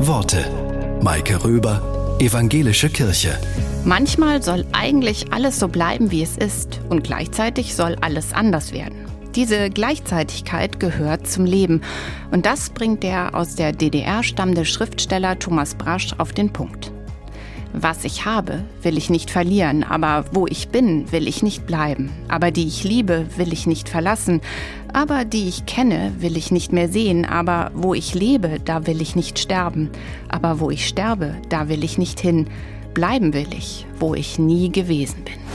Worte. Maike Röber, Evangelische Kirche. Manchmal soll eigentlich alles so bleiben, wie es ist, und gleichzeitig soll alles anders werden. Diese Gleichzeitigkeit gehört zum Leben. Und das bringt der aus der DDR stammende Schriftsteller Thomas Brasch auf den Punkt. Was ich habe, will ich nicht verlieren, aber wo ich bin, will ich nicht bleiben. Aber die ich liebe, will ich nicht verlassen. Aber die ich kenne, will ich nicht mehr sehen. Aber wo ich lebe, da will ich nicht sterben. Aber wo ich sterbe, da will ich nicht hin. Bleiben will ich, wo ich nie gewesen bin.